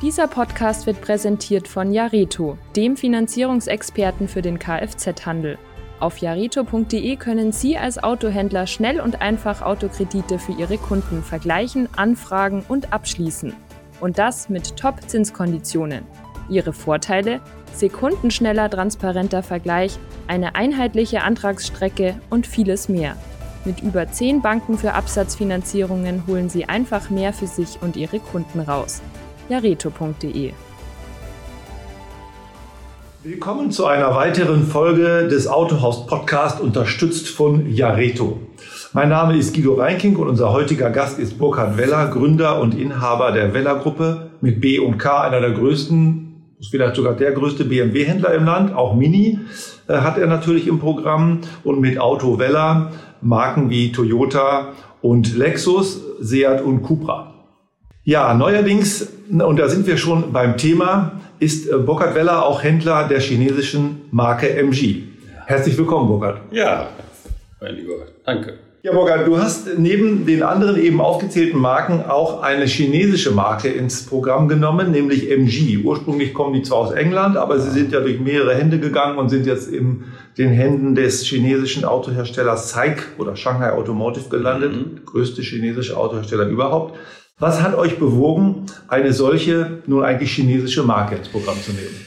Dieser Podcast wird präsentiert von Jareto, dem Finanzierungsexperten für den Kfz-Handel. Auf jareto.de können Sie als Autohändler schnell und einfach Autokredite für Ihre Kunden vergleichen, anfragen und abschließen. Und das mit Top-Zinskonditionen. Ihre Vorteile? Sekundenschneller transparenter Vergleich, eine einheitliche Antragsstrecke und vieles mehr. Mit über 10 Banken für Absatzfinanzierungen holen Sie einfach mehr für sich und Ihre Kunden raus jareto.de. Willkommen zu einer weiteren Folge des Autohaus Podcast unterstützt von Jareto. Mein Name ist Guido Reinking und unser heutiger Gast ist Burkhard Weller, Gründer und Inhaber der Weller Gruppe mit B und K, einer der größten, vielleicht sogar der größte BMW-Händler im Land, auch Mini äh, hat er natürlich im Programm und mit Auto Weller Marken wie Toyota und Lexus, Seat und Cupra. Ja, neuerdings, und da sind wir schon beim Thema, ist äh, Burkhard Weller auch Händler der chinesischen Marke MG. Herzlich willkommen, Burkhard. Ja, mein Lieber, danke. Ja, Burkhard, du hast neben den anderen eben aufgezählten Marken auch eine chinesische Marke ins Programm genommen, nämlich MG. Ursprünglich kommen die zwar aus England, aber sie sind ja durch mehrere Hände gegangen und sind jetzt in den Händen des chinesischen Autoherstellers SAIC oder Shanghai Automotive gelandet, mhm. größte chinesische Autohersteller überhaupt. Was hat euch bewogen, eine solche, nun eigentlich chinesische Marke ins Programm zu nehmen?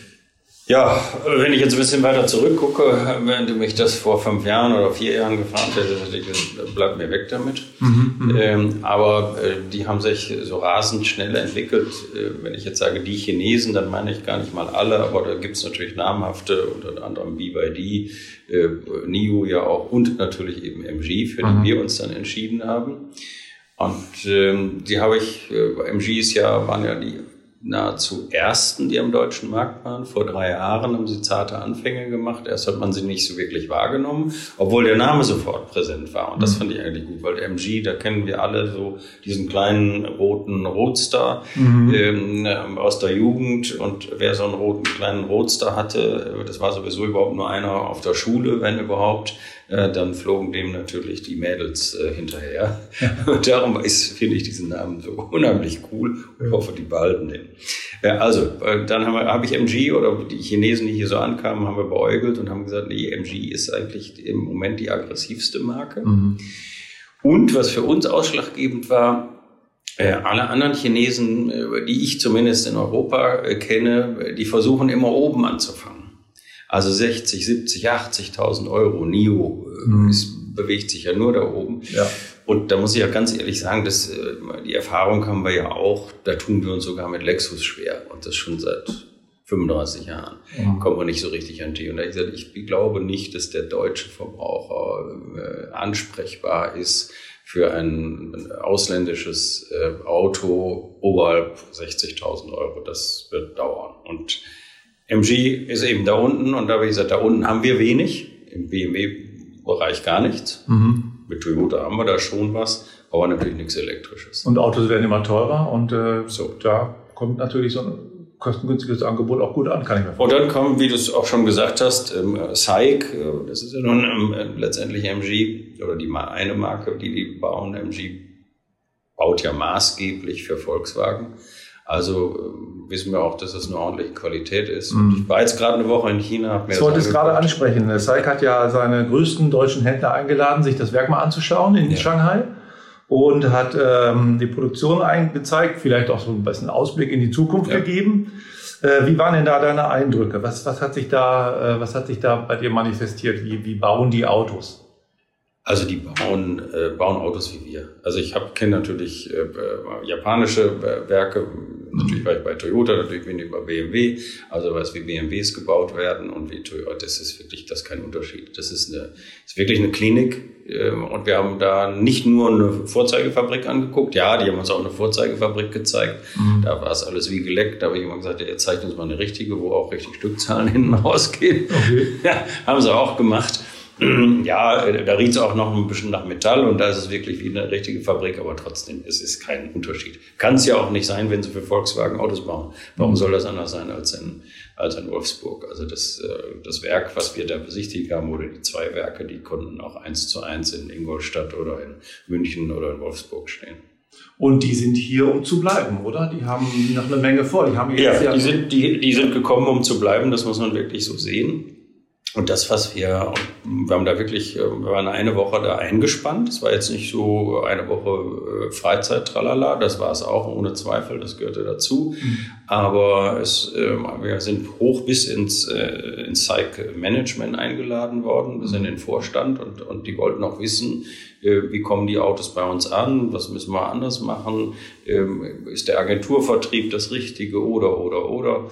Ja, wenn ich jetzt ein bisschen weiter zurückgucke, wenn du mich das vor fünf Jahren oder vier Jahren gefragt hättest, hätte ich gesagt, bleib mir weg damit. Mhm, mhm, ähm, aber äh, die haben sich so rasend schnell entwickelt. Äh, wenn ich jetzt sage die Chinesen, dann meine ich gar nicht mal alle, aber da gibt es natürlich namhafte, unter anderem BYD, äh, NIO ja auch und natürlich eben MG, für die mhm. wir uns dann entschieden haben. Und ähm, die habe ich, äh, MGs ja, waren ja die nahezu ersten, die am deutschen Markt waren. Vor drei Jahren haben sie zarte Anfänge gemacht. Erst hat man sie nicht so wirklich wahrgenommen, obwohl der Name sofort präsent war. Und das mhm. fand ich eigentlich gut, weil MG, da kennen wir alle so diesen kleinen roten Roadster mhm. ähm, aus der Jugend. Und wer so einen roten kleinen Roadster hatte, das war sowieso überhaupt nur einer auf der Schule, wenn überhaupt. Äh, dann flogen dem natürlich die Mädels äh, hinterher. Und darum finde ich diesen Namen so unheimlich cool. Ich hoffe, die behalten den. Äh, also, äh, dann habe hab ich MG oder die Chinesen, die hier so ankamen, haben wir beäugelt und haben gesagt, nee, MG ist eigentlich im Moment die aggressivste Marke. Mhm. Und was für uns ausschlaggebend war, äh, alle anderen Chinesen, die ich zumindest in Europa kenne, die versuchen immer oben anzufangen. Also 60, 70, 80.000 Euro. NIO äh, mhm. ist, bewegt sich ja nur da oben. Ja. Und da muss ich ja ganz ehrlich sagen, dass, äh, die Erfahrung haben wir ja auch, da tun wir uns sogar mit Lexus schwer. Und das schon seit 35 Jahren. Mhm. Kommen wir nicht so richtig an die. Und da ich gesagt, ich glaube nicht, dass der deutsche Verbraucher äh, ansprechbar ist für ein ausländisches äh, Auto oberhalb 60.000 Euro. Das wird dauern. Und MG ist eben da unten und da habe ich gesagt, da unten haben wir wenig, im BMW-Bereich gar nichts. Mhm. Mit Toyota haben wir da schon was, aber natürlich nichts Elektrisches. Und Autos werden immer teurer und äh, so. da kommt natürlich so ein kostengünstiges Angebot auch gut an, kann ich mir vorstellen. Und dann kommen, wie du es auch schon gesagt hast, ähm, SAIC, äh, das ist ja nun ähm, letztendlich MG oder die eine Marke, die die bauen. MG baut ja maßgeblich für Volkswagen. Also äh, wissen wir auch, dass es eine ordentliche Qualität ist. Und ich war jetzt gerade eine Woche in China. ich wollte es gerade ansprechen. SAIC hat ja seine größten deutschen Händler eingeladen, sich das Werk mal anzuschauen in ja. Shanghai und hat ähm, die Produktion eingezeigt, vielleicht auch so ein bisschen Ausblick in die Zukunft ja. gegeben. Äh, wie waren denn da deine Eindrücke? Was, was, hat sich da, äh, was hat sich da bei dir manifestiert? Wie, wie bauen die Autos? Also die bauen, äh, bauen Autos wie wir. Also ich kenne natürlich äh, äh, japanische äh, Werke, natürlich war ich bei Toyota, natürlich bin ich bei BMW, also weiß wie BMWs gebaut werden und wie Toyota, das ist wirklich, das ist kein Unterschied. Das ist eine, ist wirklich eine Klinik äh, und wir haben da nicht nur eine Vorzeigefabrik angeguckt, ja, die haben uns auch eine Vorzeigefabrik gezeigt, mhm. da war es alles wie geleckt, da habe ich immer gesagt, ja, jetzt zeigt uns mal eine richtige, wo auch richtig Stückzahlen hinten rausgehen. Okay. Ja, haben sie auch gemacht. Ja, da riecht es auch noch ein bisschen nach Metall und da ist es wirklich wie eine richtige Fabrik, aber trotzdem, es ist kein Unterschied. Kann es ja auch nicht sein, wenn sie für Volkswagen Autos bauen. Warum soll das anders sein als in, als in Wolfsburg? Also das, äh, das Werk, was wir da besichtigt haben, oder die zwei Werke, die konnten auch eins zu eins in Ingolstadt oder in München oder in Wolfsburg stehen. Und die sind hier, um zu bleiben, oder? Die haben noch eine Menge vor. Die haben ja, die sind, die, die sind gekommen, um zu bleiben. Das muss man wirklich so sehen. Und das, was wir, wir haben da wirklich, äh, wir waren eine Woche da eingespannt. Es war jetzt nicht so eine Woche äh, Freizeit, tralala. Das war es auch, ohne Zweifel. Das gehörte dazu. Mhm. Aber es, ähm, wir sind hoch bis ins, äh, ins Psych Management eingeladen worden, bis in den Vorstand. Und, und die wollten auch wissen, wie kommen die Autos bei uns an? Was müssen wir anders machen? Ähm, ist der Agenturvertrieb das Richtige? Oder, oder, oder?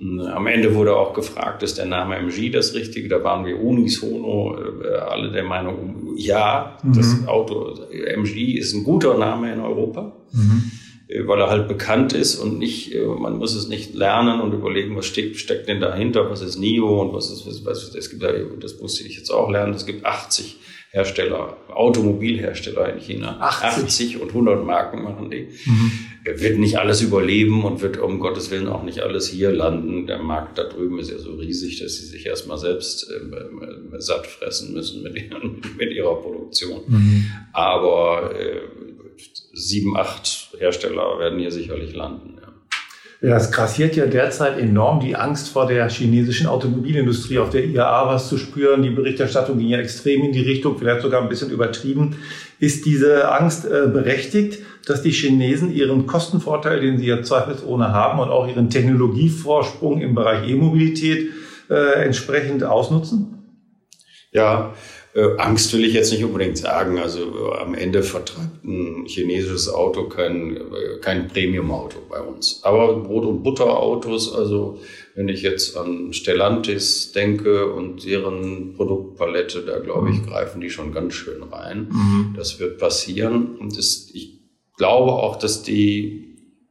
Am Ende wurde auch gefragt, ist der Name MG das Richtige? Da waren wir unisono äh, alle der Meinung, ja, mhm. das Auto MG ist ein guter Name in Europa, mhm. Äh, weil er halt bekannt ist und nicht, äh, man muss es nicht lernen und überlegen, was steckt, steckt denn dahinter, was ist NIO und was ist, was, was es gibt, das musste ich jetzt auch lernen, es gibt 80 Hersteller, Automobilhersteller in China. 80, 80 und 100 Marken machen die. Mhm. Wird nicht alles überleben und wird um Gottes Willen auch nicht alles hier landen. Der Markt da drüben ist ja so riesig, dass sie sich erstmal selbst äh, satt fressen müssen mit, ihren, mit ihrer Produktion. Mhm. Aber äh, sieben, acht Hersteller werden hier sicherlich landen. Ja. Ja, es grassiert ja derzeit enorm die Angst vor der chinesischen Automobilindustrie. Auf der IAA was zu spüren, die Berichterstattung ging ja extrem in die Richtung, vielleicht sogar ein bisschen übertrieben. Ist diese Angst äh, berechtigt, dass die Chinesen ihren Kostenvorteil, den sie ja zweifelsohne haben, und auch ihren Technologievorsprung im Bereich E-Mobilität äh, entsprechend ausnutzen? Ja, äh, Angst will ich jetzt nicht unbedingt sagen. Also äh, am Ende vertreibt ein chinesisches Auto kein, äh, kein Premium-Auto bei uns. Aber Brot- und Butterautos, also wenn ich jetzt an Stellantis denke und deren Produktpalette, da glaube ich, mhm. greifen die schon ganz schön rein. Mhm. Das wird passieren. Und das, ich glaube auch, dass die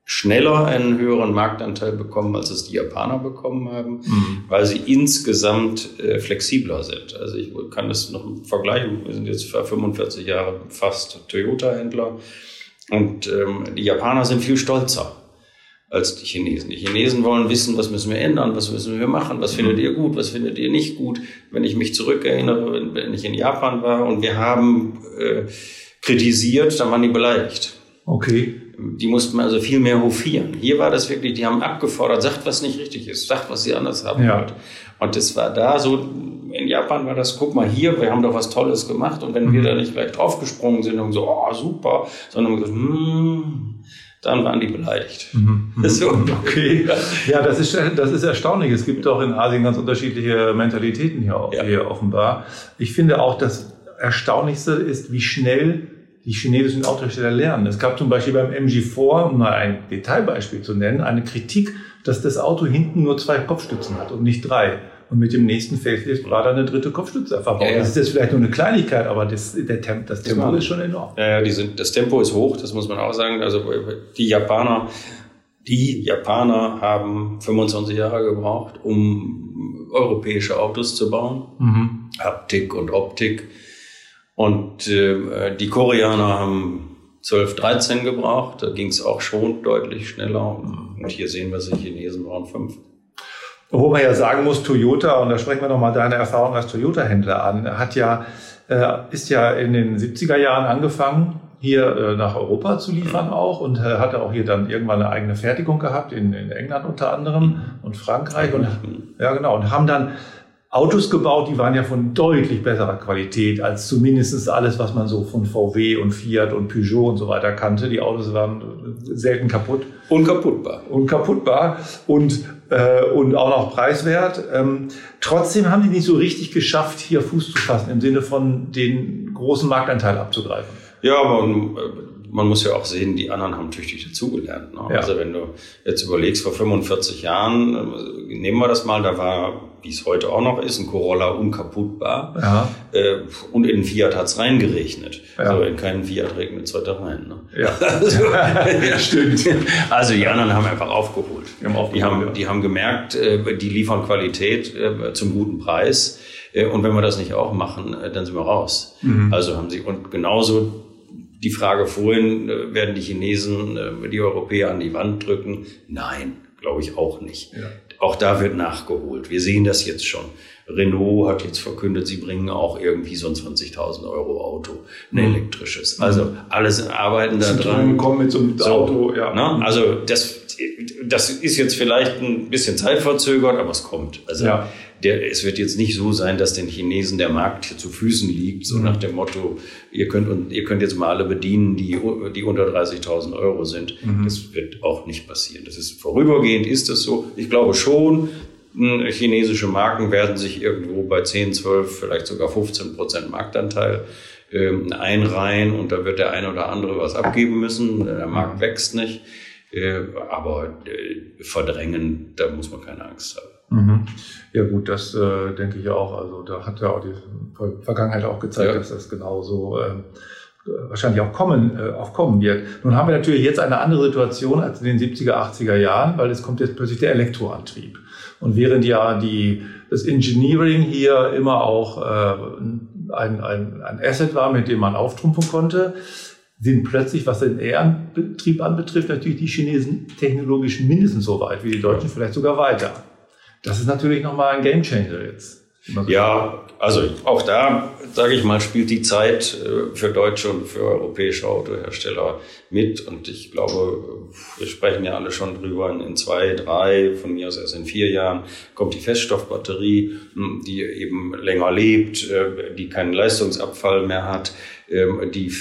schneller einen höheren Marktanteil bekommen, als es die Japaner bekommen haben, mhm. weil sie insgesamt äh, flexibler sind. Also ich kann das noch vergleichen. Wir sind jetzt für 45 Jahre fast Toyota-Händler und ähm, die Japaner sind viel stolzer als die Chinesen. Die Chinesen wollen wissen, was müssen wir ändern, was müssen wir machen, was findet ihr gut, was findet ihr nicht gut. Wenn ich mich zurückerinnere, wenn ich in Japan war und wir haben äh, kritisiert, dann waren die beleidigt. Okay die mussten also viel mehr hofieren. Hier war das wirklich, die haben abgefordert, sagt, was nicht richtig ist, sagt, was sie anders haben ja. wollt. Und das war da so, in Japan war das, guck mal hier, wir haben doch was Tolles gemacht. Und wenn mhm. wir da nicht gleich draufgesprungen sind und so, oh, super, sondern gesagt, hm, dann waren die beleidigt. Mhm. mhm. So. Okay. Ja, das ist, das ist erstaunlich. Es gibt auch in Asien ganz unterschiedliche Mentalitäten hier, ja. hier offenbar. Ich finde auch, das Erstaunlichste ist, wie schnell die chinesischen Autohersteller lernen. Es gab zum Beispiel beim MG4, um mal ein Detailbeispiel zu nennen, eine Kritik, dass das Auto hinten nur zwei Kopfstützen hat und nicht drei. Und mit dem nächsten Facelift war da eine dritte Kopfstütze verbaut. Ja, ja. Das ist jetzt vielleicht nur eine Kleinigkeit, aber das, der Temp, das Tempo ist schon enorm. Ja, die sind, das Tempo ist hoch, das muss man auch sagen. Also die Japaner, die Japaner haben 25 Jahre gebraucht, um europäische Autos zu bauen. Mhm. Haptik und Optik und äh, die Koreaner haben 12, 13 gebraucht. Da ging es auch schon deutlich schneller. Und hier sehen wir, die Chinesen brauchen fünf. Wo man ja sagen muss, Toyota, und da sprechen wir nochmal deine Erfahrung als Toyota-Händler an, hat ja, äh, ist ja in den 70er Jahren angefangen, hier äh, nach Europa zu liefern auch und äh, hatte auch hier dann irgendwann eine eigene Fertigung gehabt, in, in England unter anderem und Frankreich. Und, ja, genau. Und haben dann Autos gebaut, die waren ja von deutlich besserer Qualität als zumindest alles, was man so von VW und Fiat und Peugeot und so weiter kannte. Die Autos waren selten kaputt. Unkaputtbar. Unkaputtbar und, äh, und auch noch preiswert. Ähm, trotzdem haben die nicht so richtig geschafft, hier Fuß zu fassen, im Sinne von den großen Marktanteil abzugreifen. Ja, aber man muss ja auch sehen, die anderen haben tüchtig dazugelernt. Ne? Ja. Also wenn du jetzt überlegst, vor 45 Jahren, äh, nehmen wir das mal, da war, wie es heute auch noch ist, ein Corolla unkaputtbar. Ja. Äh, und in den Fiat hat's reingeregnet. Ja. Also in keinen Fiat regnet es heute rein. Ne? Ja. also, ja, stimmt. Also die anderen haben einfach aufgeholt. Die haben, aufgeholt, die haben, die haben gemerkt, äh, die liefern Qualität zum guten Preis. Und wenn wir das nicht auch machen, dann sind wir raus. Mhm. Also haben sie, und genauso die Frage vorhin, äh, werden die Chinesen äh, die Europäer an die Wand drücken? Nein, glaube ich auch nicht. Ja. Auch da wird nachgeholt. Wir sehen das jetzt schon. Renault hat jetzt verkündet, sie bringen auch irgendwie so ein 20.000 Euro Auto, ein mhm. elektrisches. Also alles arbeiten da dran. kommen mit so einem Auto, ja. Ne? Also das, das ist jetzt vielleicht ein bisschen zeitverzögert, aber es kommt. Also ja. Der, es wird jetzt nicht so sein, dass den Chinesen der Markt hier zu Füßen liegt, so mhm. nach dem Motto, ihr könnt, ihr könnt jetzt mal alle bedienen, die, die unter 30.000 Euro sind. Mhm. Das wird auch nicht passieren. Das ist vorübergehend, ist das so. Ich glaube schon, hm, chinesische Marken werden sich irgendwo bei 10, 12, vielleicht sogar 15 Prozent Marktanteil ähm, einreihen und da wird der eine oder andere was abgeben müssen. Der Markt mhm. wächst nicht. Äh, aber äh, verdrängen, da muss man keine Angst haben. Mhm. Ja gut, das äh, denke ich auch. Also da hat ja auch die Vergangenheit auch gezeigt, ja. dass das genauso äh, wahrscheinlich auch kommen, äh, auch kommen wird. Nun haben wir natürlich jetzt eine andere Situation als in den 70er, 80er Jahren, weil es kommt jetzt plötzlich der Elektroantrieb. Und während ja die, das Engineering hier immer auch äh, ein, ein, ein Asset war, mit dem man auftrumpfen konnte, sind plötzlich, was den Ehrenbetrieb anbetrifft, natürlich die Chinesen technologisch mindestens so weit wie die Deutschen, vielleicht sogar weiter. Das ist natürlich nochmal ein Gamechanger jetzt. Ja, also auch da, sage ich mal, spielt die Zeit äh, für deutsche und für europäische Autohersteller mit. Und ich glaube, wir sprechen ja alle schon drüber, in zwei, drei, von mir aus erst in vier Jahren kommt die Feststoffbatterie, hm, die eben länger lebt, äh, die keinen Leistungsabfall mehr hat ähm, die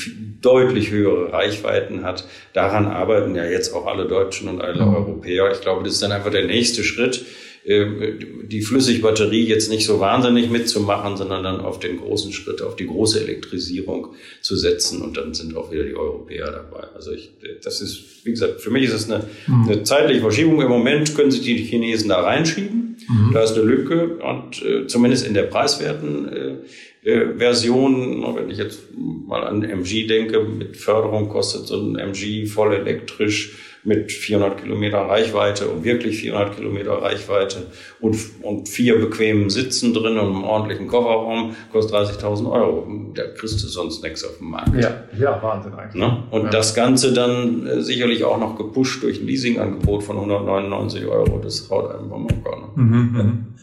deutlich höhere Reichweiten hat. Daran arbeiten ja jetzt auch alle Deutschen und alle mhm. Europäer. Ich glaube, das ist dann einfach der nächste Schritt, die Flüssigbatterie jetzt nicht so wahnsinnig mitzumachen, sondern dann auf den großen Schritt, auf die große Elektrisierung zu setzen und dann sind auch wieder die Europäer dabei. Also ich, das ist, wie gesagt, für mich ist es eine, mhm. eine zeitliche Verschiebung. Im Moment können sich die Chinesen da reinschieben. Mhm. Da ist eine Lücke und äh, zumindest in der preiswerten äh, äh, Version, wenn ich jetzt mal an MG denke, mit Förderung kostet so ein MG voll elektrisch mit 400 Kilometer Reichweite und wirklich 400 Kilometer Reichweite und, und vier bequemen Sitzen drin und einem ordentlichen Kofferraum kostet 30.000 Euro. Da kriegst du sonst nichts auf dem Markt. Ja, ja Wahnsinn eigentlich. Ne? Und ja. das Ganze dann äh, sicherlich auch noch gepusht durch ein Leasingangebot von 199 Euro. Das haut einem vom Hocker. Ne? Mhm,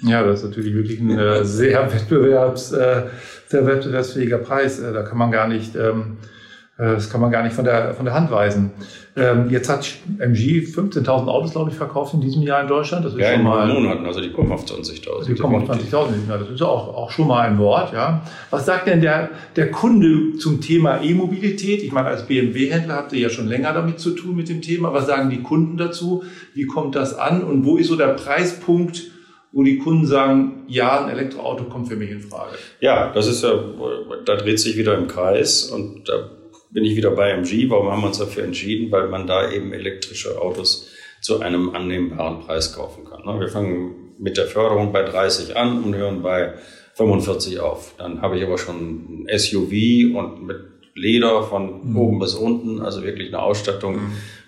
mhm. Ja, das ist natürlich wirklich ein äh, sehr, Wettbewerbs, äh, sehr wettbewerbsfähiger Preis. Äh, da kann man gar nicht... Ähm, äh, das kann man gar nicht von der, von der Hand weisen. Ähm, jetzt hat MG 15.000 Autos, glaube ich, verkauft in diesem Jahr in Deutschland. Das ist ja, schon in mal, Monaten, also die kommen auf 20.000. Die kommen auf 20.000, das ist auch, auch schon mal ein Wort. Ja. Was sagt denn der, der Kunde zum Thema E-Mobilität? Ich meine, als BMW-Händler habt ihr ja schon länger damit zu tun mit dem Thema. Was sagen die Kunden dazu? Wie kommt das an? Und wo ist so der Preispunkt, wo die Kunden sagen, ja, ein Elektroauto kommt für mich in Frage? Ja, das ist ja, da dreht sich wieder im Kreis und da bin ich wieder bei MG. Warum haben wir uns dafür entschieden? Weil man da eben elektrische Autos zu einem annehmbaren Preis kaufen kann. Ne? Wir fangen mit der Förderung bei 30 an und hören bei 45 auf. Dann habe ich aber schon ein SUV und mit Leder von mhm. oben bis unten, also wirklich eine Ausstattung,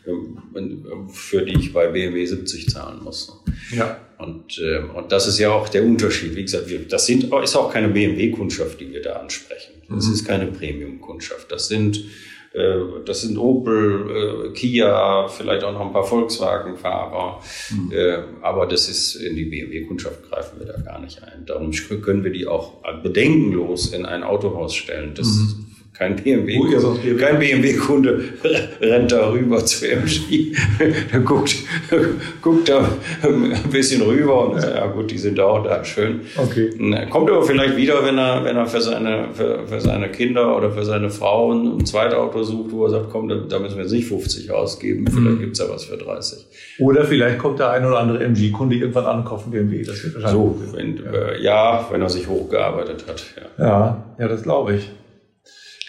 mhm. für die ich bei BMW 70 zahlen muss. Ja. Und, äh, und das ist ja auch der Unterschied. Wie gesagt, wir, das sind, ist auch keine BMW-Kundschaft, die wir da ansprechen. Das mhm. ist keine Premium-Kundschaft. Das sind, äh, das sind Opel, äh, Kia, vielleicht auch noch ein paar Volkswagen-Fahrer. Mhm. Äh, aber das ist, in die BMW-Kundschaft greifen wir da gar nicht ein. Darum können wir die auch bedenkenlos in ein Autohaus stellen. Das mhm kein BMW, kein BMW-Kunde rennt da rüber zu MG. der guckt, guckt da ein bisschen rüber und ja gut, die sind auch da, schön. Okay. Kommt aber vielleicht wieder, wenn er, wenn er für seine, für, für seine Kinder oder für seine Frau ein zweites Auto sucht, wo er sagt, komm, da, da müssen wir jetzt nicht 50 ausgeben, vielleicht mhm. gibt's ja was für 30. Oder vielleicht kommt der ein oder andere MG-Kunde irgendwann an und kauft einen BMW. Das wird wahrscheinlich so, wenn, ja. Äh, ja, wenn er sich hochgearbeitet hat. Ja, ja, ja das glaube ich.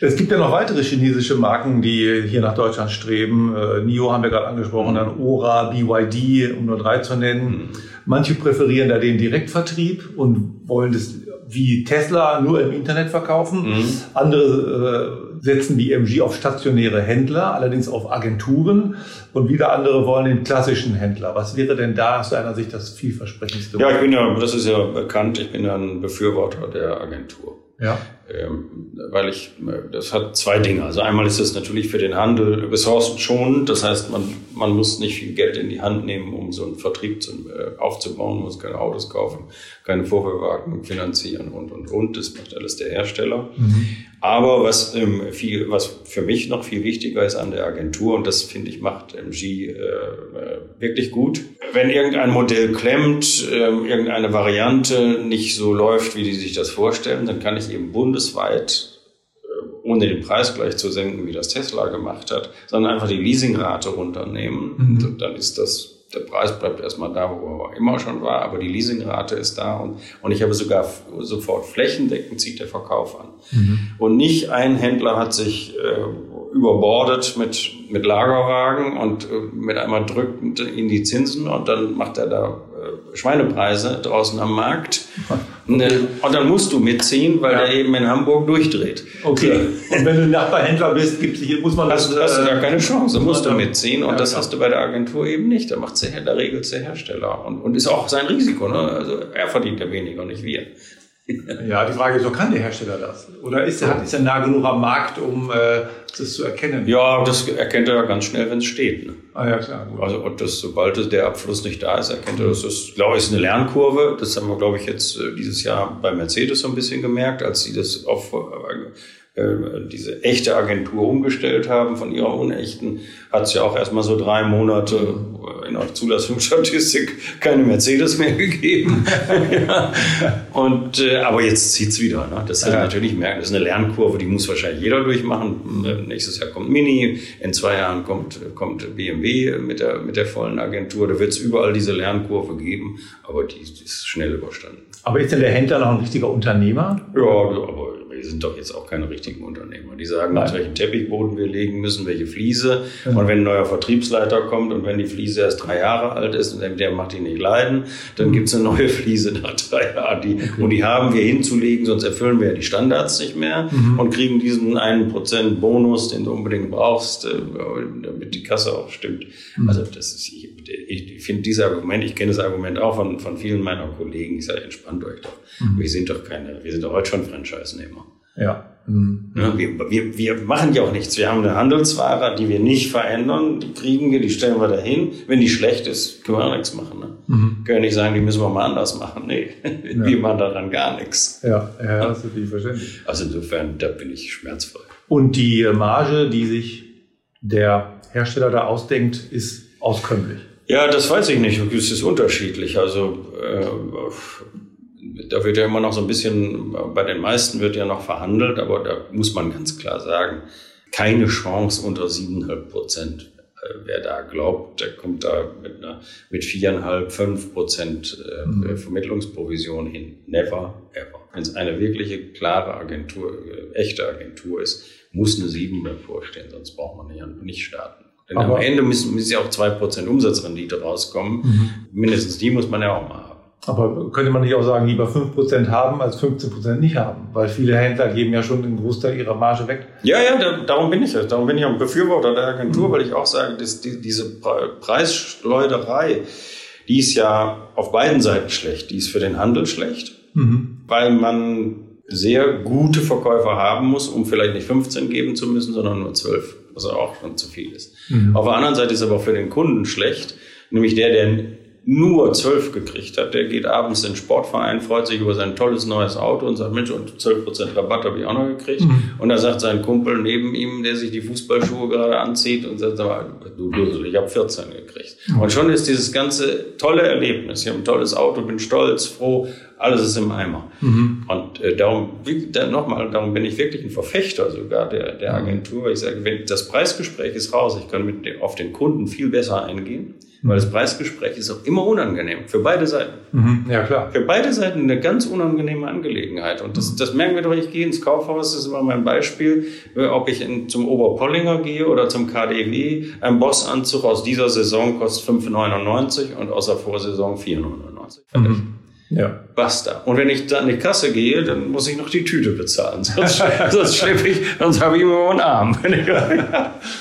Es gibt ja noch weitere chinesische Marken, die hier nach Deutschland streben. Äh, NIO haben wir gerade angesprochen, mhm. dann Ora, BYD, um nur drei zu nennen. Mhm. Manche präferieren da den Direktvertrieb und wollen das wie Tesla nur im Internet verkaufen. Mhm. Andere äh, setzen wie MG auf stationäre Händler, allerdings auf Agenturen. Und wieder andere wollen den klassischen Händler. Was wäre denn da aus deiner Sicht das vielversprechendste? Ja, ich bin ja, das ist ja bekannt, ich bin ja ein Befürworter der Agentur. Ja. Ähm, weil ich, das hat zwei Dinge. Also einmal ist es natürlich für den Handel ressourcenschonend. Das heißt, man, man muss nicht viel Geld in die Hand nehmen, um so einen Vertrieb zu, äh, aufzubauen, muss keine Autos kaufen, keine Vorverwagen finanzieren und, und, und. Das macht alles der Hersteller. Mhm. Aber was, ähm, viel, was für mich noch viel wichtiger ist an der Agentur, und das finde ich macht MG äh, äh, wirklich gut, wenn irgendein Modell klemmt, äh, irgendeine Variante nicht so läuft, wie die sich das vorstellen, dann kann ich eben bundesweit äh, ohne den Preis gleich zu senken, wie das Tesla gemacht hat, sondern einfach die Leasingrate runternehmen. Mhm. Und dann ist das der Preis bleibt erstmal da, wo er immer schon war, aber die Leasingrate ist da und, und ich habe sogar sofort flächendeckend zieht der Verkauf an. Mhm. Und nicht ein Händler hat sich äh, überbordet mit, mit Lagerwagen und äh, mit einmal drückt ihn die Zinsen und dann macht er da äh, Schweinepreise draußen am Markt. Okay. Und dann musst du mitziehen, weil ja. der eben in Hamburg durchdreht. Okay. Und wenn du Nachbarhändler bist, gibt's hier, muss man das. Hast, hast du da keine Chance, musst du mitziehen. Und ja, das klar. hast du bei der Agentur eben nicht. Da macht der, der regelt der Hersteller. Und, und ist auch sein Risiko. Ne? Also er verdient ja weniger, nicht wir. Ja, die Frage ist, so kann der Hersteller das? Oder ist er, ist er nah genug am Markt, um äh, das zu erkennen? Ja, das erkennt er ganz schnell, wenn es steht. Ne? Ah ja, klar. Gut. Also und das, sobald der Abfluss nicht da ist, erkennt er, das ist, glaube ich, ist eine Lernkurve. Das haben wir, glaube ich, jetzt äh, dieses Jahr bei Mercedes so ein bisschen gemerkt, als sie das auf äh, diese echte Agentur umgestellt haben von ihrer unechten, hat es ja auch erstmal so drei Monate in der Zulassungsstatistik keine Mercedes mehr gegeben. ja. Und äh, aber jetzt zieht's wieder. Ne? Das ja. natürlich merken. Das ist eine Lernkurve, die muss wahrscheinlich jeder durchmachen. Äh, nächstes Jahr kommt Mini, in zwei Jahren kommt kommt BMW mit der mit der vollen Agentur. Da wird es überall diese Lernkurve geben, aber die, die ist schnell überstanden. Aber ist denn der Händler noch ein richtiger Unternehmer? Ja, aber wir sind doch jetzt auch keine richtigen Unternehmer. Die sagen Nein. welchen Teppichboden wir legen müssen, welche Fliese. Ja. Und wenn ein neuer Vertriebsleiter kommt und wenn die Fliese erst drei Jahre alt ist und der macht die nicht leiden, dann mhm. gibt es eine neue Fliese nach drei Jahren. Die, okay. Und die haben wir hinzulegen, sonst erfüllen wir die Standards nicht mehr mhm. und kriegen diesen einen Prozent Bonus, den du unbedingt brauchst, äh, damit die Kasse auch stimmt. Mhm. Also das ist, ich, ich finde dieses Argument, ich kenne das Argument auch von, von vielen meiner Kollegen, ich sage, entspannt euch doch. Mhm. Wir sind doch keine, wir sind doch heute schon Franchise-Nehmer. Ja. Mhm. ja wir, wir, wir machen ja auch nichts. Wir haben eine Handelsware, die wir nicht verändern. Die kriegen wir, die stellen wir dahin. Wenn die schlecht ist, können wir auch nichts machen. Ne? Mhm. Können nicht sagen, die müssen wir mal anders machen. Nee, ja. wir machen daran gar nichts. Ja, ja das ist natürlich verständlich. Also insofern, da bin ich schmerzfrei. Und die Marge, die sich der Hersteller da ausdenkt, ist auskömmlich. Ja, das weiß ich nicht. Es ist unterschiedlich. Also äh, da wird ja immer noch so ein bisschen, bei den meisten wird ja noch verhandelt, aber da muss man ganz klar sagen, keine Chance unter siebeneinhalb Prozent. Äh, wer da glaubt, der kommt da mit einer, mit viereinhalb, fünf Prozent äh, mhm. Vermittlungsprovision hin. Never, ever. Wenn es eine wirkliche klare Agentur, äh, echte Agentur ist, muss eine sieben davor stehen, sonst braucht man nicht, nicht starten. Denn Aber am Ende müssen, müssen ja auch zwei Prozent Umsatzrendite rauskommen. Mhm. Mindestens die muss man ja auch mal haben. Aber könnte man nicht auch sagen, lieber 5% haben als 15% nicht haben? Weil viele Händler geben ja schon den Großteil ihrer Marge weg. Ja, ja, da, darum bin ich ja. Darum bin ich auch ein Befürworter der Agentur, mhm. weil ich auch sage, dass die, diese Preisschleuderei, die ist ja auf beiden Seiten schlecht. Die ist für den Handel schlecht, mhm. weil man sehr gute Verkäufer haben muss, um vielleicht nicht 15 geben zu müssen, sondern nur 12, was auch schon zu viel ist. Mhm. Auf der anderen Seite ist es aber auch für den Kunden schlecht, nämlich der, der nur zwölf gekriegt hat, der geht abends in den Sportverein, freut sich über sein tolles neues Auto und sagt, Mensch, und zwölf Prozent Rabatt habe ich auch noch gekriegt. Mhm. Und da sagt sein Kumpel neben ihm, der sich die Fußballschuhe gerade anzieht und sagt, du Dusel, ich habe 14 gekriegt. Mhm. Und schon ist dieses ganze tolle Erlebnis, ich habe ein tolles Auto, bin stolz, froh, alles ist im Eimer. Mhm. Und äh, darum, nochmal, darum bin ich wirklich ein Verfechter sogar der, der mhm. Agentur. Ich sage, wenn das Preisgespräch ist raus, ich kann mit dem, auf den Kunden viel besser eingehen. Weil das Preisgespräch ist auch immer unangenehm für beide Seiten. Mhm, ja, klar. Für beide Seiten eine ganz unangenehme Angelegenheit. Und das, das merken wir doch, ich gehe ins Kaufhaus, das ist immer mein Beispiel, äh, ob ich in, zum Oberpollinger gehe oder zum KDW. Ein Bossanzug aus dieser Saison kostet 5,99 und aus der Vorsaison 4,99. Mhm. Ja. Basta. Und wenn ich dann in die Kasse gehe, dann muss ich noch die Tüte bezahlen. Sonst, sonst schleppe ich, sonst habe ich immer einen Arm.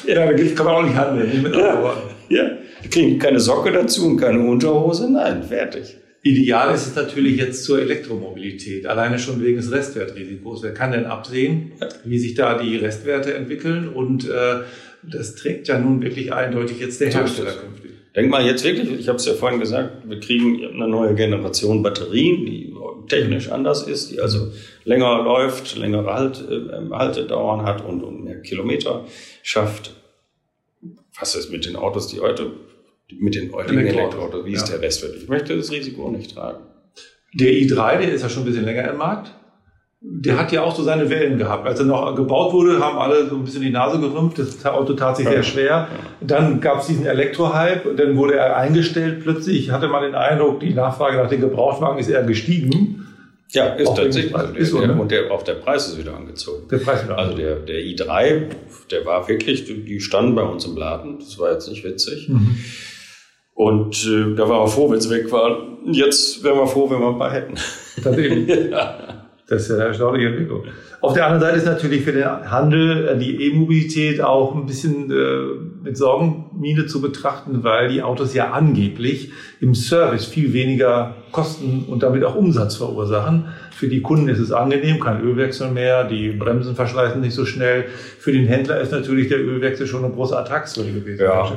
ja, da kann man auch nicht handeln. Ja. ja. Die kriegen keine Socke dazu und keine Unterhose. Nein, fertig. Ideal ist es natürlich jetzt zur Elektromobilität, alleine schon wegen des Restwertrisikos. Wer kann denn absehen, wie sich da die Restwerte entwickeln? Und äh, das trägt ja nun wirklich eindeutig jetzt der Hersteller künftig. Denk mal jetzt wirklich, ich habe es ja vorhin gesagt, wir kriegen eine neue Generation Batterien, die technisch anders ist, die also länger läuft, längere halt, äh, Haltedauern hat und, und mehr Kilometer schafft. Was ist mit den Autos, die heute mit den heutigen Elektroautos, wie ist der Restwert? Ich möchte das Risiko nicht tragen. Der i3, der ist ja schon ein bisschen länger im Markt. Der hat ja auch so seine Wellen gehabt. Als er noch gebaut wurde, haben alle so ein bisschen die Nase gerümpft. Das Auto tat sich sehr schwer. Dann gab es diesen Elektro-Hype. Dann wurde er eingestellt plötzlich. Ich hatte mal den Eindruck, die Nachfrage nach den Gebrauchtwagen ist eher gestiegen. Ja, ist auch tatsächlich. Ist so, ne? Und der, auch der Preis ist wieder angezogen. Der Preis wieder Also der, der i3, der war wirklich, die standen bei uns im Laden. Das war jetzt nicht witzig. Mhm. Und äh, da waren wir froh, wenn es weg war. Jetzt wären wir froh, wenn wir ein paar hätten. Das, ja. Das ist ja eine erstaunliche Entwicklung. Auf der anderen Seite ist natürlich für den Handel äh, die E-Mobilität auch ein bisschen äh, mit Sorgenmine zu betrachten, weil die Autos ja angeblich im Service viel weniger Kosten und damit auch Umsatz verursachen. Für die Kunden ist es angenehm, kein Ölwechsel mehr, die Bremsen verschleißen nicht so schnell. Für den Händler ist natürlich der Ölwechsel schon eine große Ertragsquelle gewesen. Ja.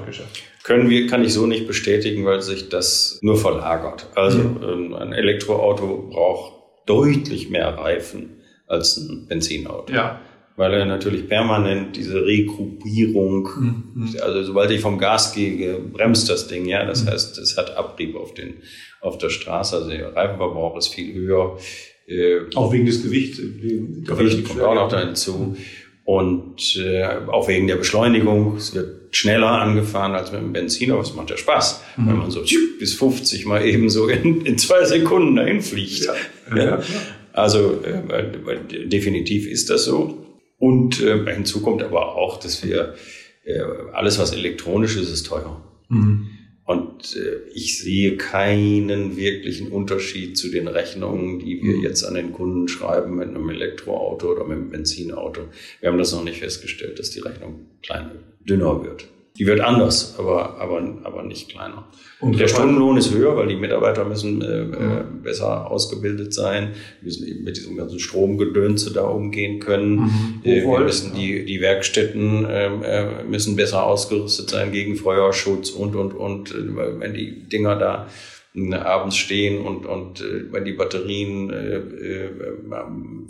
Können wir, kann ich so nicht bestätigen, weil sich das nur verlagert. Also mhm. ein Elektroauto braucht deutlich mehr Reifen als ein Benzinauto. Ja. Weil er natürlich permanent diese Regruppierung, mhm. also sobald ich vom Gas gehe, bremst das Ding, ja. Das mhm. heißt, es hat Abrieb auf den, auf der Straße. Also der Reifenverbrauch ist viel höher. Äh, auch wegen des Gewichts. Gewicht kommt auch noch dazu. Und äh, auch wegen der Beschleunigung. Es wird schneller angefahren als mit dem Benziner, aber es macht ja Spaß, mhm. wenn man so bis 50 mal eben so in, in zwei Sekunden dahin fliegt. Ja. Ja, also äh, definitiv ist das so. Und äh, hinzu kommt aber auch, dass wir äh, alles, was elektronisch ist, ist teuer. Mhm. Und äh, ich sehe keinen wirklichen Unterschied zu den Rechnungen, die wir mhm. jetzt an den Kunden schreiben mit einem Elektroauto oder mit einem Benzinauto. Wir haben das noch nicht festgestellt, dass die Rechnung kleiner, dünner wird. Die wird anders, aber, aber, aber nicht kleiner. Und der Stundenlohn ist höher, weil die Mitarbeiter müssen äh, mhm. besser ausgebildet sein, müssen eben mit diesem ganzen Stromgedönse da umgehen können. Mhm. Äh, wir müssen die, die Werkstätten ähm, äh, müssen besser ausgerüstet sein gegen Feuerschutz und, und, und. Äh, wenn die Dinger da abends stehen und, und äh, wenn die Batterien äh, äh,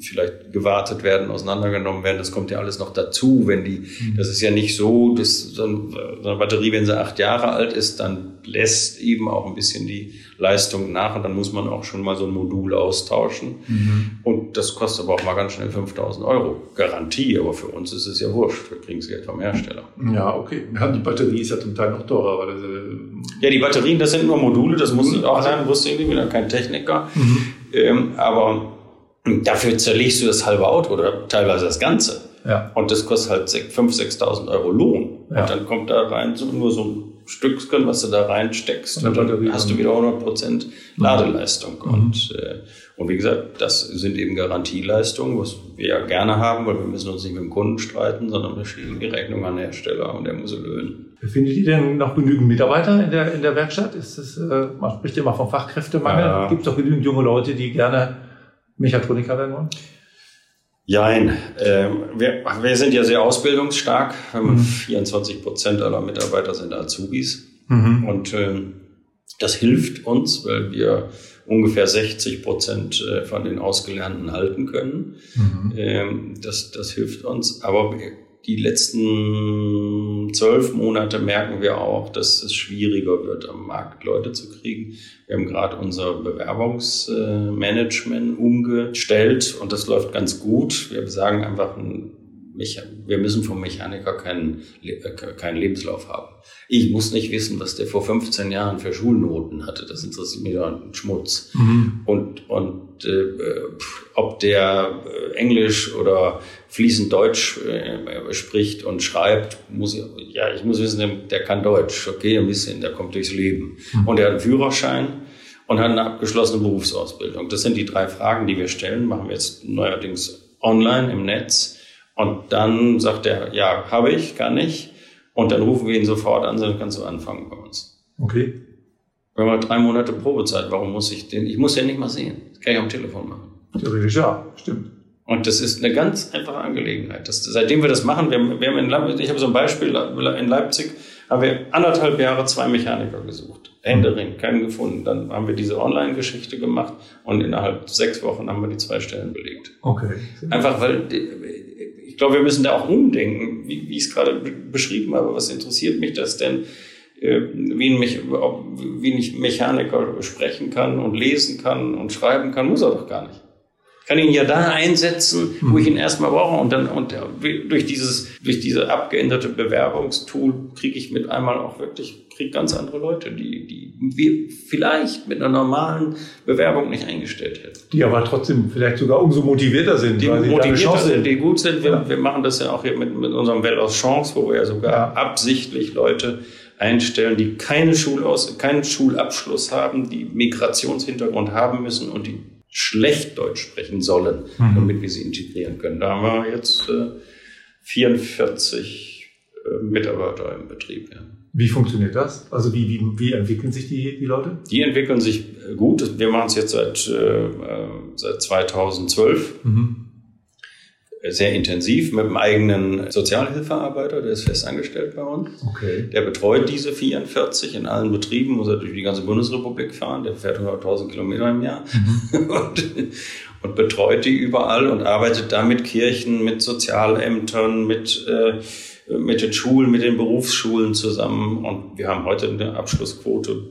vielleicht gewartet werden, auseinandergenommen werden, das kommt ja alles noch dazu, wenn die, mhm. das ist ja nicht so, dass so eine Batterie, wenn sie acht Jahre alt ist, dann lässt eben auch ein bisschen die Leistung nach und dann muss man auch schon mal so ein Modul austauschen. Mhm. Und das kostet aber auch mal ganz schnell 5000 Euro. Garantie, aber für uns ist es ja wurscht. Wir kriegen das Geld vom Hersteller. Ja, okay. Ja, die Batterie ist ja zum Teil noch teurer. Weil das, äh ja, die Batterien, das sind nur Module, das muss ich auch sein, wusste ich wieder kein Techniker. Mhm. Ähm, aber dafür zerlegst du das halbe Auto oder teilweise das Ganze. Ja. Und das kostet halt 5.000, 6.000 Euro Lohn. Ja. Und dann kommt da rein so, nur so ein Stückchen, was du da reinsteckst. Und dann hast du wieder 100% Ladeleistung. Mhm. Und, äh, und wie gesagt, das sind eben Garantieleistungen, was wir ja gerne haben, weil wir müssen uns nicht mit dem Kunden streiten, sondern wir schieben die Rechnung an den Hersteller und der muss sie lösen. Findet ihr denn noch genügend Mitarbeiter in der, in der Werkstatt? Ist das, äh, man spricht immer vom Fachkräftemangel. Ja. Gibt es doch genügend junge Leute, die gerne Mechatroniker werden wollen? Jein. Ähm, wir, wir sind ja sehr ausbildungsstark. Mhm. 24 Prozent aller Mitarbeiter sind Azubis. Mhm. Und ähm, das hilft uns, weil wir ungefähr 60 Prozent äh, von den Ausgelernten halten können. Mhm. Ähm, das, das hilft uns. Aber die letzten zwölf Monate merken wir auch, dass es schwieriger wird, am Markt Leute zu kriegen. Wir haben gerade unser Bewerbungsmanagement umgestellt und das läuft ganz gut. Wir sagen einfach, wir müssen vom Mechaniker keinen, äh, keinen Lebenslauf haben. Ich muss nicht wissen, was der vor 15 Jahren für Schulnoten hatte. Das interessiert mich doch ein Schmutz. Mhm. Und, und äh, ob der äh, Englisch oder fließend Deutsch äh, spricht und schreibt, muss ich, ja, ich muss wissen, der, der, kann Deutsch, okay, ein bisschen, der kommt durchs Leben. Mhm. Und er hat einen Führerschein und hat eine abgeschlossene Berufsausbildung. Das sind die drei Fragen, die wir stellen, machen wir jetzt neuerdings online im Netz. Und dann sagt er, ja, habe ich, kann ich. Und dann rufen wir ihn sofort an, dann kannst du anfangen bei uns. Okay. Wir haben drei Monate Probezeit. Warum muss ich den? Ich muss den nicht mal sehen. Das kann ich am Telefon machen. Theoretisch ja, stimmt. Und das ist eine ganz einfache Angelegenheit. Das, seitdem wir das machen, wir haben, wir haben in Leipzig, ich habe so ein Beispiel, in Leipzig haben wir anderthalb Jahre zwei Mechaniker gesucht. Händering, keinen gefunden. Dann haben wir diese Online-Geschichte gemacht und innerhalb sechs Wochen haben wir die zwei Stellen belegt. Okay. Einfach weil, glaube, wir müssen da auch umdenken, wie, wie ich es gerade beschrieben habe. Was interessiert mich das denn? Äh, wie ein, wie ein Mechaniker sprechen kann und lesen kann und schreiben kann, muss er doch gar nicht kann ihn ja da einsetzen, wo ich ihn erstmal brauche. Und dann und durch dieses, durch diese abgeänderte Bewerbungstool kriege ich mit einmal auch wirklich, kriege ganz andere Leute, die, die wir vielleicht mit einer normalen Bewerbung nicht eingestellt hätten. Die aber trotzdem vielleicht sogar umso motivierter sind. Die motivierter sind, die gut sind. Wir, ja. wir machen das ja auch hier mit, mit unserem Well aus Chance, wo wir ja sogar ja. absichtlich Leute einstellen, die keine Schulaus, keinen Schulabschluss haben, die Migrationshintergrund haben müssen und die schlecht Deutsch sprechen sollen, mhm. damit wir sie integrieren können. Da haben wir jetzt äh, 44 äh, Mitarbeiter im Betrieb. Ja. Wie funktioniert das? Also wie, wie, wie entwickeln sich die, die Leute? Die entwickeln sich gut. Wir machen es jetzt seit, äh, äh seit 2012. Mhm sehr intensiv mit einem eigenen Sozialhilfearbeiter, der ist fest angestellt bei uns. Okay. Der betreut diese 44 in allen Betrieben, muss er durch die ganze Bundesrepublik fahren, der fährt 100.000 Kilometer im Jahr mhm. und, und, betreut die überall und arbeitet da mit Kirchen, mit Sozialämtern, mit, äh, mit den Schulen, mit den Berufsschulen zusammen und wir haben heute eine Abschlussquote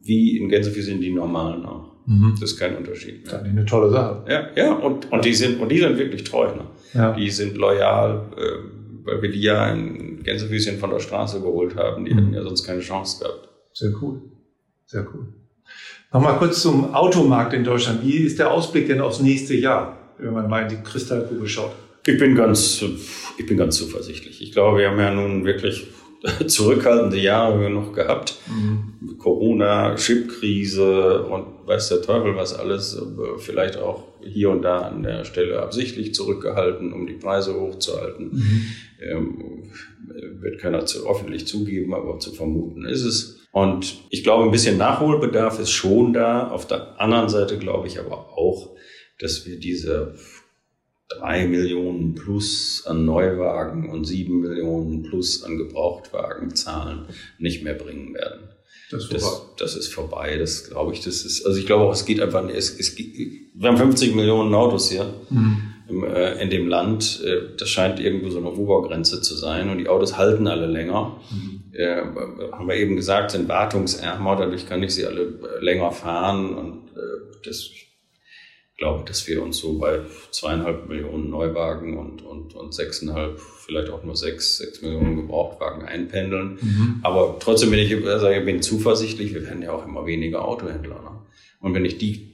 wie in Gänsefüßchen die normalen auch. Mhm. Das ist kein Unterschied. Mehr. Das ist eine tolle Sache. Ja, ja und, und, die, sind, und die sind wirklich treu. Ne? Ja. Die sind loyal, äh, weil wir die ja ein Gänsefüßchen von der Straße geholt haben. Die mhm. hätten ja sonst keine Chance gehabt. Sehr cool. Sehr cool. Nochmal kurz zum Automarkt in Deutschland. Wie ist der Ausblick denn aufs nächste Jahr, wenn man mal in die Kristallkugel schaut? Ich bin ganz, ich bin ganz zuversichtlich. Ich glaube, wir haben ja nun wirklich zurückhaltende Jahre noch gehabt. Mhm. Corona, Chipkrise und weiß der Teufel was alles. Vielleicht auch hier und da an der Stelle absichtlich zurückgehalten, um die Preise hochzuhalten. Mhm. Ähm, wird keiner zu, öffentlich zugeben, aber zu vermuten ist es. Und ich glaube, ein bisschen Nachholbedarf ist schon da. Auf der anderen Seite glaube ich aber auch, dass wir diese drei Millionen plus an Neuwagen und sieben Millionen plus an Gebrauchtwagenzahlen nicht mehr bringen werden. Das ist vorbei. Das, das ist vorbei. Das glaube ich, das ist, also ich glaube auch, es geht einfach, es, es wir haben 50 Millionen Autos hier mhm. im, äh, in dem Land. Äh, das scheint irgendwo so eine Obergrenze zu sein und die Autos halten alle länger. Mhm. Äh, haben wir eben gesagt, sind wartungsärmer, dadurch kann ich sie alle äh, länger fahren und äh, das glaube, dass wir uns so bei zweieinhalb Millionen Neuwagen und, und, und sechseinhalb, vielleicht auch nur sechs, sechs Millionen Gebrauchtwagen einpendeln. Mhm. Aber trotzdem bin ich, also ich bin zuversichtlich, wir werden ja auch immer weniger Autohändler. Ne? Und wenn ich die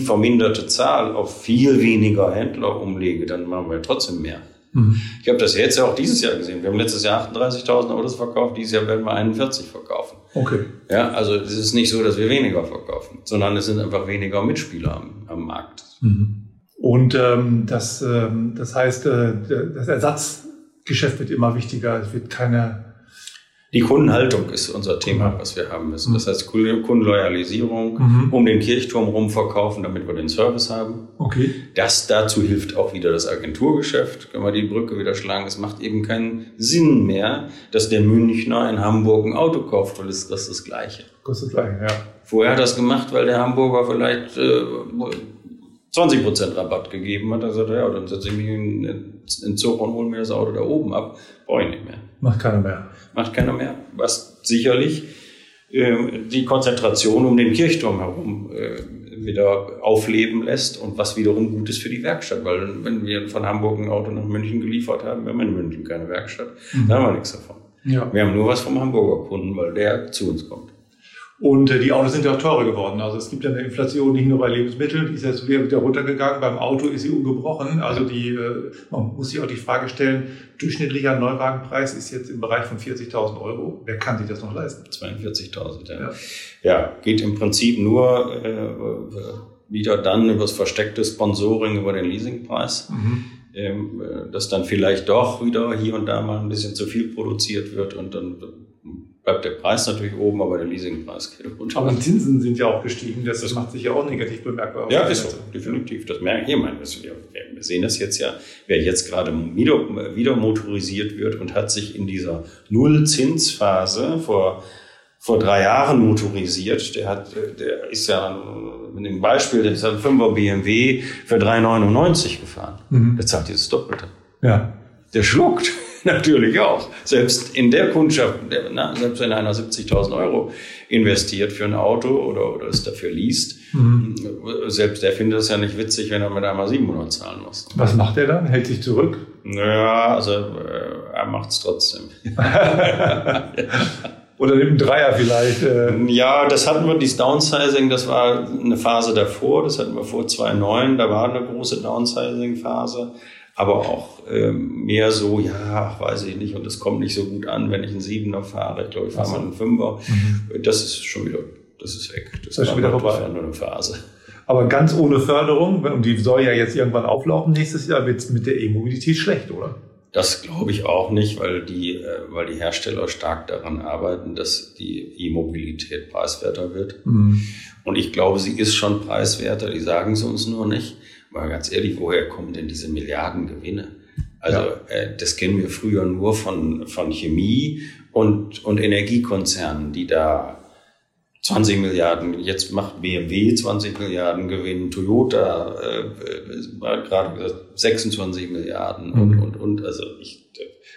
verminderte Zahl auf viel weniger Händler umlege, dann machen wir trotzdem mehr. Mhm. Ich habe das jetzt ja auch dieses Jahr gesehen. Wir haben letztes Jahr 38.000 Autos verkauft, dieses Jahr werden wir 41 verkaufen. Okay. Ja, also es ist nicht so, dass wir weniger verkaufen, sondern es sind einfach weniger Mitspieler am, am Markt. Mhm. Und ähm, das, ähm, das heißt, äh, das Ersatzgeschäft wird immer wichtiger. Es wird keine die Kundenhaltung ist unser Thema, was wir haben müssen. Das heißt Kundenloyalisierung, mhm. um den Kirchturm rumverkaufen, damit wir den Service haben. Okay. Das dazu hilft auch wieder das Agenturgeschäft. Können wir die Brücke wieder schlagen. Es macht eben keinen Sinn mehr, dass der Münchner in Hamburg ein Auto kauft, weil es das ist das Gleiche. Das ist das Gleiche, ja. Vorher hat er das gemacht, weil der Hamburger vielleicht äh, 20% Rabatt gegeben hat. Er sagt, ja, dann setze ich mich in den Zug und hole mir das Auto da oben ab. Brauche ich nicht mehr. Macht keiner mehr. Macht keiner mehr. Was sicherlich äh, die Konzentration um den Kirchturm herum äh, wieder aufleben lässt und was wiederum gut ist für die Werkstatt. Weil wenn wir von Hamburg ein Auto nach München geliefert haben, wir haben in München keine Werkstatt, mhm. dann haben wir nichts davon. Ja. Wir haben nur was vom Hamburger Kunden, weil der zu uns kommt. Und äh, die Autos sind ja auch teurer geworden. Also es gibt ja eine Inflation nicht nur bei Lebensmitteln, die ist jetzt wieder runtergegangen. Beim Auto ist sie ungebrochen. Also die, äh, man muss sich auch die Frage stellen, durchschnittlicher Neuwagenpreis ist jetzt im Bereich von 40.000 Euro. Wer kann sich das noch leisten? 42.000, ja. ja. ja. geht im Prinzip nur äh, wieder dann über das versteckte Sponsoring über den Leasingpreis. Mhm. Ähm, äh, dass dann vielleicht doch wieder hier und da mal ein bisschen zu viel produziert wird und dann bleibt der Preis natürlich oben, aber der Leasingpreis geht runter. Aber die Zinsen sind ja auch gestiegen, das, das macht sich ja auch negativ bemerkbar. Ja, ist so, definitiv. Das merke ich hier. Meine, wir sehen das jetzt ja, wer jetzt gerade wieder, wieder motorisiert wird und hat sich in dieser Nullzinsphase vor vor drei Jahren motorisiert. Der hat, der ist ja mit dem Beispiel, der ist ein 5er BMW für 3,99 gefahren. Mhm. Der zahlt dieses Doppelte. Ja. Der schluckt natürlich auch. Selbst in der Kundschaft, na, selbst wenn einer 70.000 Euro investiert für ein Auto oder, oder es dafür liest, mhm. selbst der findet es ja nicht witzig, wenn er mit einmal 700 zahlen muss. Was macht er dann? Hält sich zurück? Naja, also äh, er macht es trotzdem. Oder nimmt Dreier vielleicht. Äh. Ja, das hatten wir, dieses Downsizing, das war eine Phase davor, das hatten wir vor 2.9, da war eine große Downsizing-Phase. Aber auch ähm, mehr so, ja, weiß ich nicht, und das kommt nicht so gut an, wenn ich einen Siebener fahre. Ich glaube, ich fahre mal einen Fünfer. Mhm. Das ist schon wieder, das ist weg. Das, das ist schon wieder vorbei. Nur eine Phase. Aber ganz ohne Förderung, und die soll ja jetzt irgendwann auflaufen nächstes Jahr, wird es mit der E-Mobilität schlecht, oder? Das glaube ich auch nicht, weil die, äh, weil die Hersteller stark daran arbeiten, dass die E-Mobilität preiswerter wird. Mhm. Und ich glaube, sie ist schon preiswerter, die sagen es uns nur nicht. Mal ganz ehrlich, woher kommen denn diese Milliardengewinne? Also ja. äh, das kennen wir früher nur von, von Chemie und, und Energiekonzernen, die da 20 Milliarden, jetzt macht BMW 20 Milliarden Gewinn, Toyota äh, war gerade gesagt 26 Milliarden und, mhm. und, und, also ich,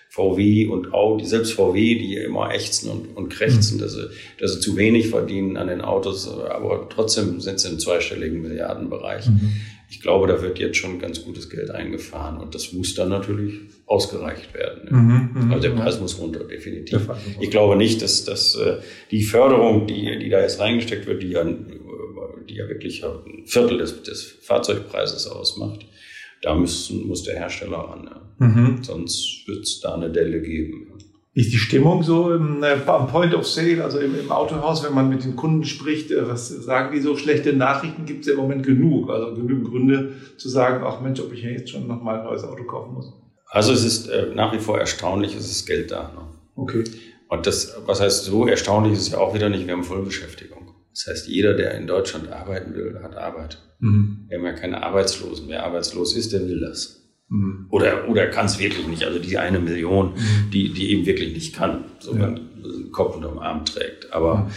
VW und Audi, selbst VW, die immer ächzen und, und krächzen, mhm. dass, sie, dass sie zu wenig verdienen an den Autos, aber trotzdem sind sie im zweistelligen Milliardenbereich. Mhm ich glaube, da wird jetzt schon ganz gutes Geld eingefahren und das muss dann natürlich ausgereicht werden. Mhm, mhm also der Preis ja. muss runter, definitiv. Muss ich glaube nicht, dass, dass äh, die Förderung, die, die da jetzt reingesteckt wird, die ja, die ja wirklich ein Viertel des, des Fahrzeugpreises ausmacht, da müssen, muss der Hersteller ran. Ja. Mhm. Sonst wird es da eine Delle geben. Ist die Stimmung so im, äh, am Point of Sale, also im, im, Autohaus, wenn man mit den Kunden spricht? Äh, was sagen die so? Schlechte Nachrichten gibt es ja im Moment genug. Also genügend Gründe zu sagen, ach Mensch, ob ich jetzt schon nochmal ein neues Auto kaufen muss. Also es ist äh, nach wie vor erstaunlich, es ist Geld da. Ne? Okay. Und das, was heißt so erstaunlich ist es ja auch wieder nicht, wir haben Vollbeschäftigung. Das heißt, jeder, der in Deutschland arbeiten will, hat Arbeit. Mhm. Wir haben ja keine Arbeitslosen. Wer arbeitslos ist, der will das. Mhm. Oder, oder kann es wirklich nicht. Also die eine Million, mhm. die, die eben wirklich nicht kann, so ja. einen Kopf unterm Arm trägt. Aber,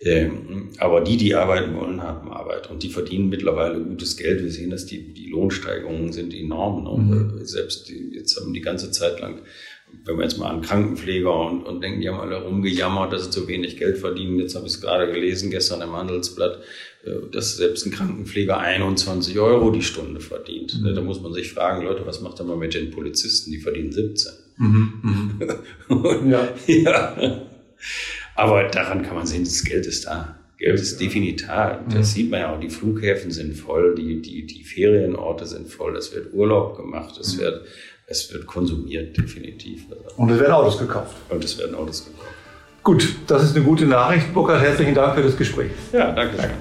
ähm, aber die, die arbeiten wollen, haben Arbeit. Und die verdienen mittlerweile gutes Geld. Wir sehen, dass die, die Lohnsteigerungen sind enorm. Ne? Mhm. Selbst die, jetzt haben die ganze Zeit lang wenn wir jetzt mal an Krankenpfleger und, und denken, die haben alle rumgejammert, dass sie zu wenig Geld verdienen. Jetzt habe ich es gerade gelesen, gestern im Handelsblatt, äh, dass selbst ein Krankenpfleger 21 Euro die Stunde verdient. Mhm. Da muss man sich fragen, Leute, was macht mal mit den Polizisten? Die verdienen 17. Mhm. Mhm. ja. ja. Aber daran kann man sehen, das Geld ist da. Geld ist definitiv da. Das mhm. sieht man ja auch. Die Flughäfen sind voll, die, die, die Ferienorte sind voll, es wird Urlaub gemacht, es mhm. wird es wird konsumiert, definitiv. Und es werden Autos gekauft. Und es werden Autos gekauft. Gut, das ist eine gute Nachricht. Burkhard, herzlichen Dank für das Gespräch. Ja, danke. danke.